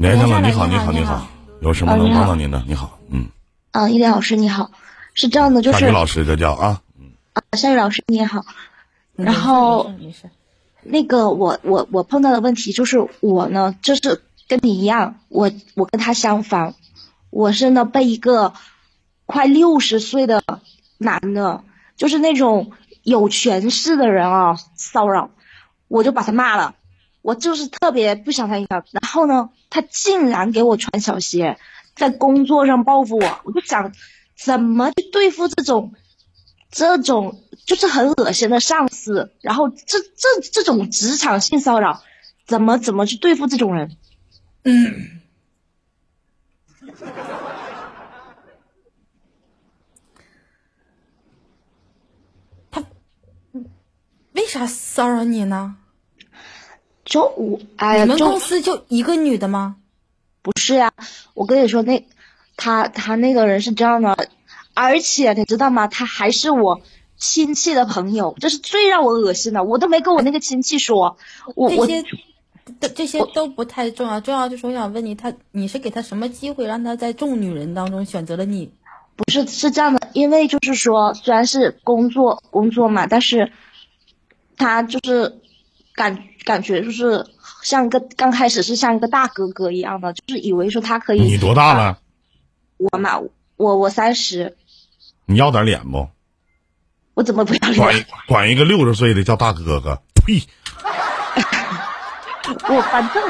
连上了，你好，你好你好，有什么能帮到您的？你好，嗯，啊，伊莲老师你好，是这样的，就是夏雨老师这叫啊，啊，夏雨老师你好，然后那个我我我碰到的问题就是我呢，就是跟你一样，我我跟他相反，我是呢被一个快六十岁的男的，就是那种有权势的人啊骚扰，我就把他骂了，我就是特别不想他影响，然然后呢，他竟然给我穿小鞋，在工作上报复我，我就想怎么去对付这种。这种就是很恶心的上司，然后这这这种职场性骚扰，怎么怎么去对付这种人？嗯。他为啥骚扰你呢？就我哎呀，你们公司就一个女的吗？不是呀、我跟你说，那他他那个人是这样的，而且你知道吗？他还是我亲戚的朋友，这是最让我恶心的。我都没跟我那个亲戚说，我我这些这这些都不太重要，重要就是我想问你，他你是给他什么机会，让他在众女人当中选择了你？不是是这样的，因为就是说，虽然是工作工作嘛，但是他就是感感觉就是像一个刚开始是像一个大哥哥一样的，就是以为说他可以。你多大了？我嘛，我我三十，你要点脸不？我怎么不要脸？管管一个六十岁的叫大哥哥，呸！我反正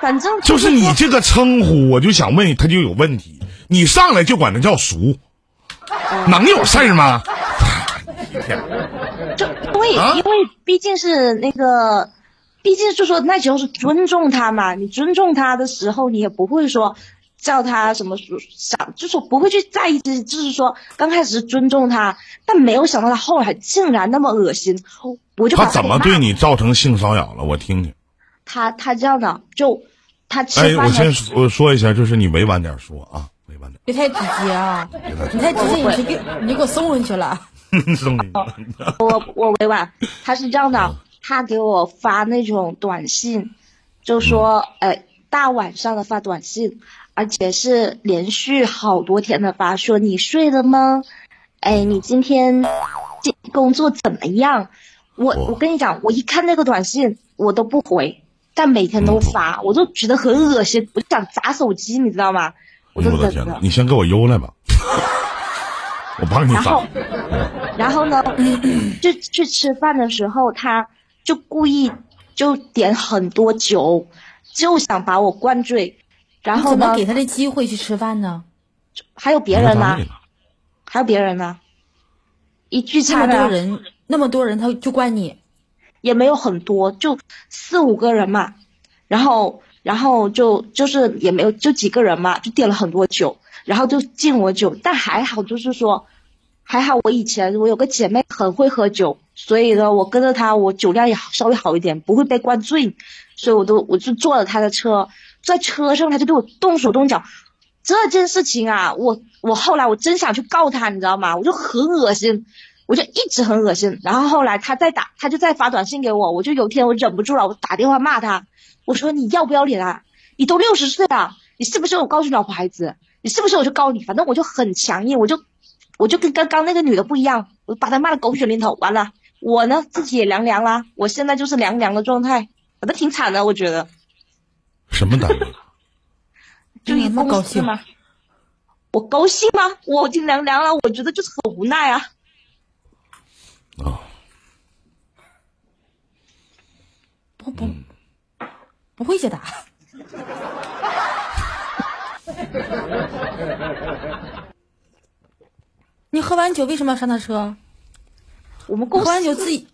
反正就是你这个称呼，我就想问，他就有问题。你上来就管他叫叔，能有事儿吗？就因为、啊因为毕竟是那个，毕竟就说那时候是尊重他嘛，你尊重他的时候，你也不会说叫他什么想，就说不会去在意这些，就是说刚开始是尊重他，但没有想到他后来竟然那么恶心，我就把他怎么对你造成性骚扰了？我听听。他他这样的，就他吃哎，我先说说一下，就是你委婉点说啊，委婉点。别太直接啊！你太直接，你就给你就给我送回去了。我我委婉，他是这样嗯的，他给我发那种短信，就说，嗯呃，大晚上的发短信，而且是连续好多天的发，说你睡了吗？哎，你今天今工作怎么样？我哦我跟你讲，我一看那个短信，我都不回，但每天都发，嗯我就觉得很恶心，我就想砸手机，你知道吗？我哎就天哪！。你先给我邮来吧，我帮你找然后。，然后呢，就 去吃饭的时候，他就故意就点很多酒，就想把我灌醉。然后呢怎么给，他的机会去吃饭呢？还有别人呢还有别人呢，一聚这么多人，那么多人，他就怪你。也没有很多，就四五个人嘛。然后，然后就就是也没有就几个人嘛，就点了很多酒，然后就敬我酒。但还好，就是说，还好我以前我有个姐妹很会喝酒，所以呢，我跟着她，我酒量也稍微好一点，不会被灌醉，所以我都我就坐了她的车，在车上她就对我动手动脚。这件事情啊，我我后来我真想去告她，你知道吗？我就很恶心，我就一直很恶心。然后后来她再打，她就再发短信给我，我就有一天我忍不住了，我打电话骂她，我说你要不要脸啊？你都六十岁了，你是不是我告诉老婆孩子？你是不是我就告你？反正我就很强硬，我就我就跟刚刚那个女的不一样，我把她骂的狗血淋头。完了，我呢自己也凉凉啦，我现在就是凉凉的状态，反正挺惨的，我觉得。什么单位？就一你不高兴吗？我高兴吗？我已经凉凉了，我觉得就是很无奈啊。啊，不不，不会解答。你喝完酒为什么要上他车？我们公喝完酒自己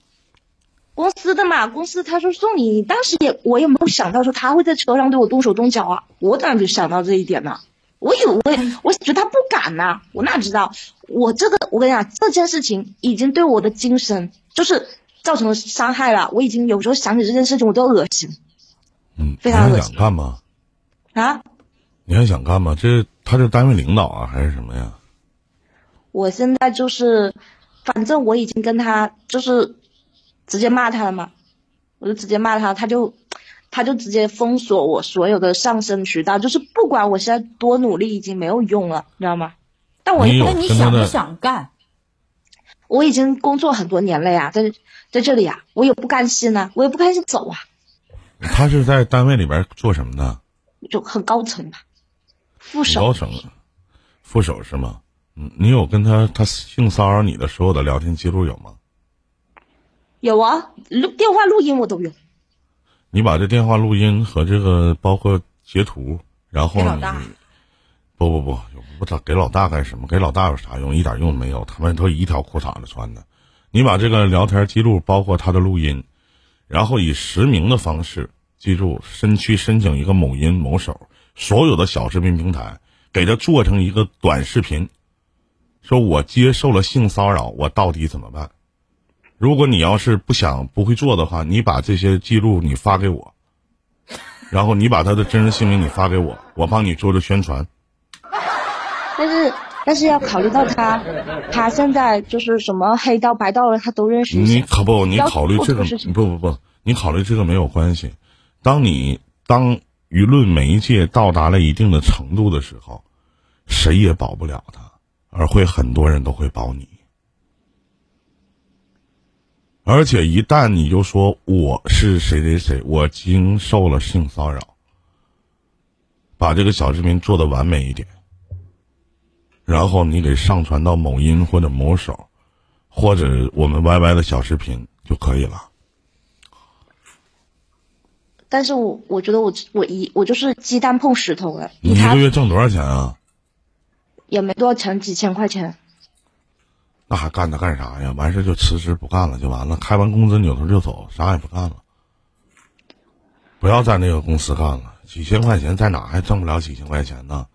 公司的嘛，公司他说送你，你当时也我也没有想到说他会在车上对我动手动脚啊，我当然就想到这一点呢。我以为我觉得他不敢呐、我哪知道我这个我跟你讲这件事情已经对我的精神就是造成了伤害了，我已经有时候想起这件事情我都恶心嗯，非常恶心？啊。你还想干吗？这他是单位领导啊，还是什么呀？我现在就是，反正我已经跟他就是直接骂他了嘛，我就直接骂他，他就他就直接封锁我所有的上升渠道，就是不管我现在多努力，已经没有用了，你知道吗？但我你有那你想不想干？我已经工作很多年了呀，在在这里呀，我也不甘心呢，我也不甘心走啊，他是在单位里边做什么的？就很高层吧，副高手，副手是吗？嗯，你有跟他他性骚扰你的所有的聊天记录有吗？有啊，录电话录音我都有。你把这电话录音和这个包括截图，然后你给老大不不不，我咋给老大干什么？给老大有啥用？一点用没有。他们都一条裤衩子穿的。你把这个聊天记录，包括他的录音，然后以实名的方式，记住，申去申请一个某音某手所有的小视频平台，给他做成一个短视频，说我接受了性骚扰，我到底怎么办？如果你要是不想不会做的话，你把这些记录你发给我，然后你把他的真实姓名你发给我，我帮你做做宣传。但是但是要考虑到他，他现在就是什么黑道白道的他都认识。你可不，你考虑这个不不不，你考虑这个没有关系。当你当舆论媒介到达了一定的程度的时候，谁也保不了他，而会很多人都会保你。而且一旦你就说我是谁谁谁，我经受了性骚扰，把这个小视频做的完美一点，然后你给上传到某音或者某手，或者我们 YY 的小视频就可以了。但是我我觉得我我一我就是鸡蛋碰石头了，你一个月挣多少钱啊？也没多少钱，几千块钱。那还干它干啥呀？完事就辞职不干了就完了，开完工资扭头就走，啥也不干了。不要在那个公司干了，几千块钱在哪还挣不了几千块钱呢？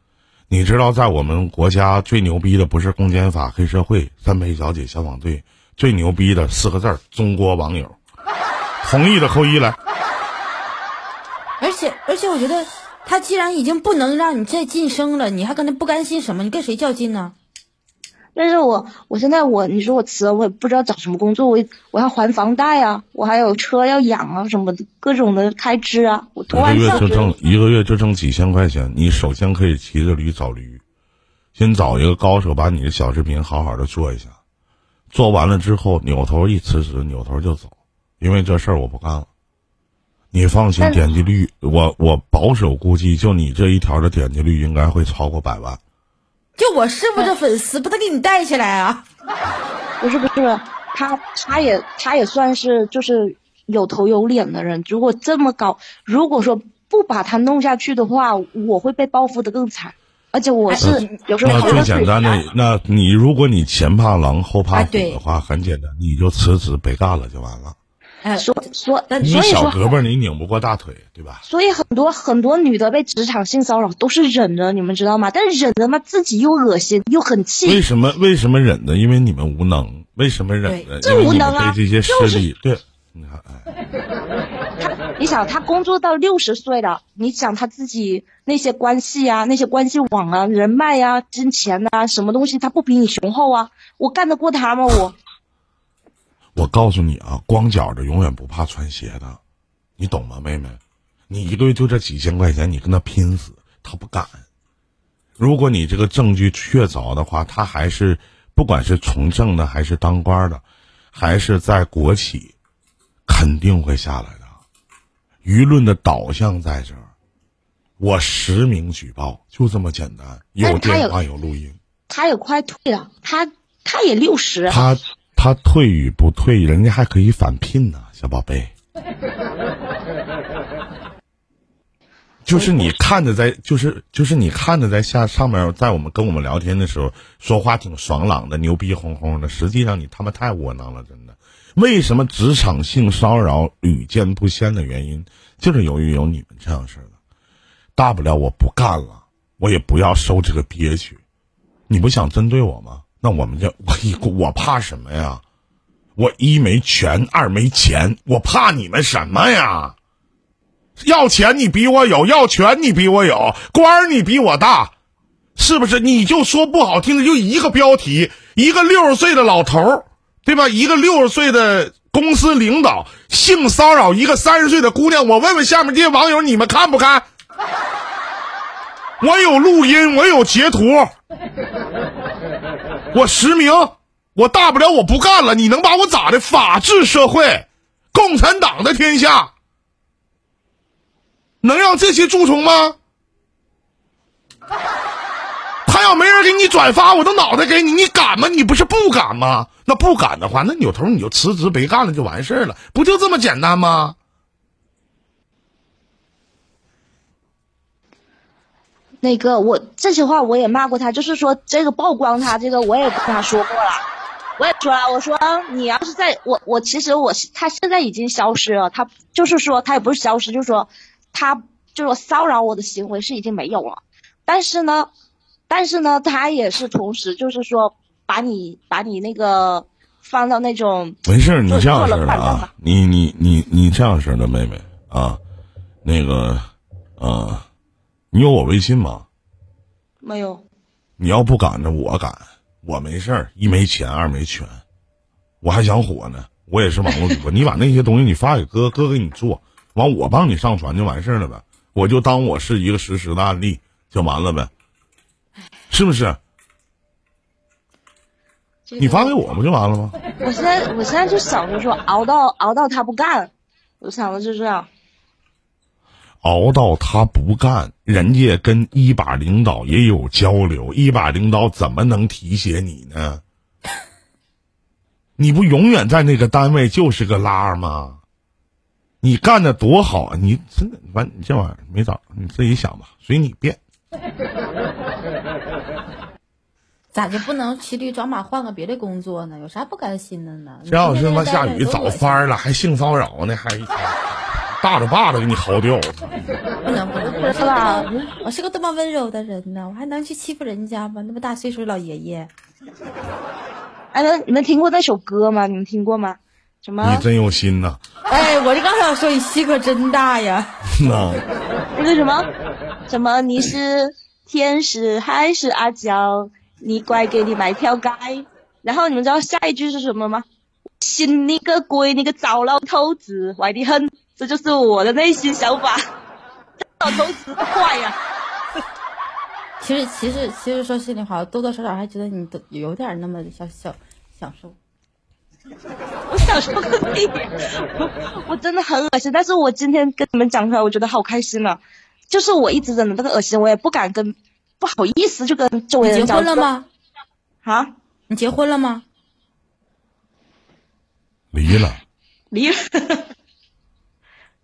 你知道，在我们国家最牛逼的不是公检法、黑社会、三陪小姐、消防队，最牛逼的四个字儿：中国网友。同意的扣一来。我觉得他既然已经不能让你再晋升了，你还跟他不甘心什么？你跟谁较劲呢？但是我我现在我你说我辞了，我也不知道找什么工作，我我要还房贷啊，我还有车要养啊，什么的各种的开支啊，我一个多完事月就挣一个月就挣几千块钱，你首先可以骑着驴找驴，先找一个高手把你的小视频好好的做一下，做完了之后扭头一辞职，扭头就走，因为这事儿我不干了。你放心，点击率我我保守估计，就你这一条的点击率应该会超过百万。就我师傅这粉丝，不得给你带起来啊？不是不是，他他也他也算是就是有头有脸的人。如果这么搞，如果说不把他弄下去的话，我会被报复的更惨。而且我是有时候那最简单的，那你如果你前怕狼后怕虎的话，很简单，你就辞职别干了就完了。哎，所所那你所以说小胳膊你拧不过大腿，对吧？所以很多很多女的被职场性骚扰都是忍着，你们知道吗？但是忍着嘛，自己又恶心又很气。为什么为什么忍呢？因为你们无能。为什么忍呢？对因为你们这无能啊被这些势力对。你看，哎，他你想，他工作到六十岁了，你想他自己那些关系啊、那些关系网啊、人脉啊、金钱啊，什么东西他不比你雄厚啊？我干得过他吗？我我告诉你啊，光脚的永远不怕穿鞋的，你懂吗，妹妹？你一个月就这几千块钱，你跟他拼死，他不敢。如果你这个证据确凿的话，他还是不管是从政的，还是当官的，还是在国企，肯定会下来的。舆论的导向在这儿，我实名举报，就这么简单，有电话有录音。他也快退了，他他也六十，他他退与不退，人家还可以返聘呢，小宝贝。就是你看着在，就是就是你看着在下上面，在我们跟我们聊天的时候，说话挺爽朗的，牛逼哄哄的。实际上你他妈太窝囊了，真的。为什么职场性骚扰屡见不鲜的原因，就是由于有你们这样式的。大不了我不干了，我也不要受这个憋屈。你不想针对我吗？那我们就我一我怕什么呀？我一没权，二没钱，我怕你们什么呀？要钱你比我有，要权你比我有，官儿你比我大，是不是？你就说不好听的，就一个标题，一个六十岁的老头儿，对吧？一个六十岁的公司领导性骚扰一个三十岁的姑娘，我问问下面这些网友，你们看不看？我有录音，我有截图，我实名，我大不了我不干了，你能把我咋的？法治社会，共产党的天下，能让这些蛀虫吗？他要没人给你转发，我都脑袋给你，你敢吗？你不是不敢吗？那不敢的话，那扭头你就辞职别干了就完事儿了，不就这么简单吗？那个我这些话我也骂过他，就是说这个曝光他这个我也跟他说过了，我也说了，我说你要是在我我其实我他现在已经消失了，他就是说他也不是消失，就是说他就是说骚扰我的行为是已经没有了，但是呢，但是呢他也是同时就是说把你把你那个放到那种没事，你这样式的啊，你你你你这样式的妹妹啊，那个啊，你有我微信吗？没有，你要不敢着，我敢，我没事儿，一没钱，二没权，我还想火呢，我也是网络主播，你把那些东西你发给哥，哥给你做，完我帮你上传就完事儿了呗，我就当我是一个实时的案例就完了呗，是不是？这个你发给我不就完了吗？我现在我现在就想着说熬到熬到他不干，我想的就这样。熬到他不干，人家跟一把领导也有交流，一把领导怎么能提携你呢？你不永远在那个单位就是个拉吗？你干的多好啊！你真的完，你这玩意儿没找你自己想吧，随你便。咋就不能骑驴找马换个别的工作呢？有啥不甘心的呢？这要是他妈下雨早翻儿了，还性骚扰呢，还 大着把子给你薅掉。不能不能是吧？我是个多么温柔的人呢，我还能去欺负人家吗？那么大岁数的老爷爷，哎，那你们听过那首歌吗？你们听过吗？什么你真有心呐、哎，我就刚想说你心可真大呀！那那个什么什么？你是天使还是阿娇？你乖，给你买条街。然后你们知道下一句是什么吗？信你个鬼！你个糟老头子，坏的很。这就是我的内心想法。这老头子坏呀、其实其实其实说心里话，我多多少少还觉得你都有点那么小小享受。我享受个屁！我 我真的很恶心，但是我今天跟你们讲出来，我觉得好开心啊！就是我一直忍着这个恶心，我也不敢跟，不好意思就跟周围你结人讲。婚了吗？啊，你结婚了吗？离了，离了，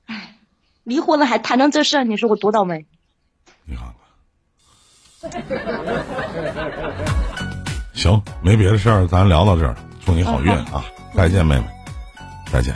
哎，离婚了还谈上这事儿，你说我多倒霉？你看看。行，没别的事儿，咱聊到这儿，祝你好运啊！再见，妹妹，再见。